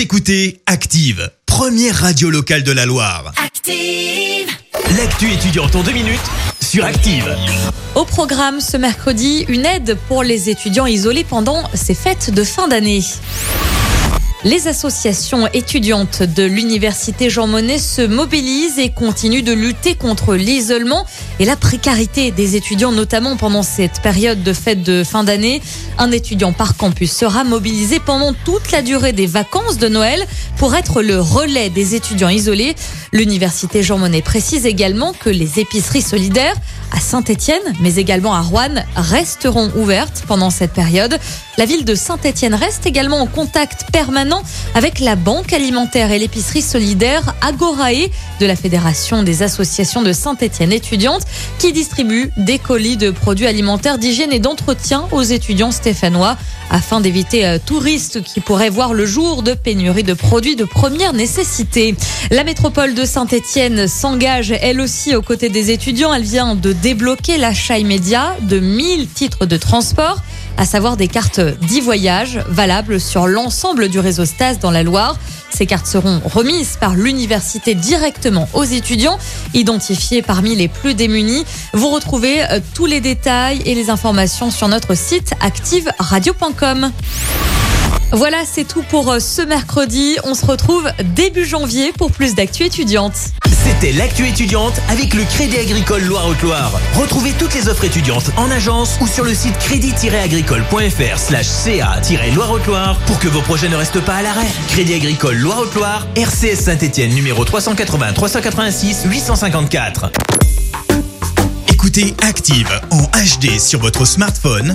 Vous écoutez Active, première radio locale de la Loire. Active. L'actu étudiante en deux minutes sur Active. Au programme ce mercredi, une aide pour les étudiants isolés pendant ces fêtes de fin d'année. Les associations étudiantes de l'université Jean Monnet se mobilisent et continuent de lutter contre l'isolement et la précarité des étudiants, notamment pendant cette période de fête de fin d'année. Un étudiant par campus sera mobilisé pendant toute la durée des vacances de Noël pour être le relais des étudiants isolés. L'université Jean Monnet précise également que les épiceries solidaires à Saint-Étienne, mais également à Rouen, resteront ouvertes pendant cette période. La ville de Saint-Étienne reste également en contact permanent avec la banque alimentaire et l'épicerie solidaire Agorae de la Fédération des associations de Saint-Étienne étudiantes qui distribue des colis de produits alimentaires d'hygiène et d'entretien aux étudiants stéphanois afin d'éviter euh, touristes qui pourraient voir le jour de pénurie de produits de première nécessité. La métropole de Saint-Étienne s'engage elle aussi aux côtés des étudiants. Elle vient de débloquer l'achat immédiat de 1000 titres de transport à savoir des cartes d'e-voyage valables sur l'ensemble du réseau Stas dans la Loire. Ces cartes seront remises par l'université directement aux étudiants identifiés parmi les plus démunis. Vous retrouvez euh, tous les détails et les informations sur notre site activeradio.com. Voilà, c'est tout pour euh, ce mercredi. On se retrouve début janvier pour plus d'actu étudiantes. C'était l'actu étudiante avec le Crédit Agricole Loire-Haute-Loire. Retrouvez toutes les offres étudiantes en agence ou sur le site crédit-agricole.fr slash ca-loire-haute-Loire pour que vos projets ne restent pas à l'arrêt. Crédit Agricole Loire-Haute-Loire, RCS Saint-Etienne numéro 380 386 854. Écoutez Active en HD sur votre smartphone,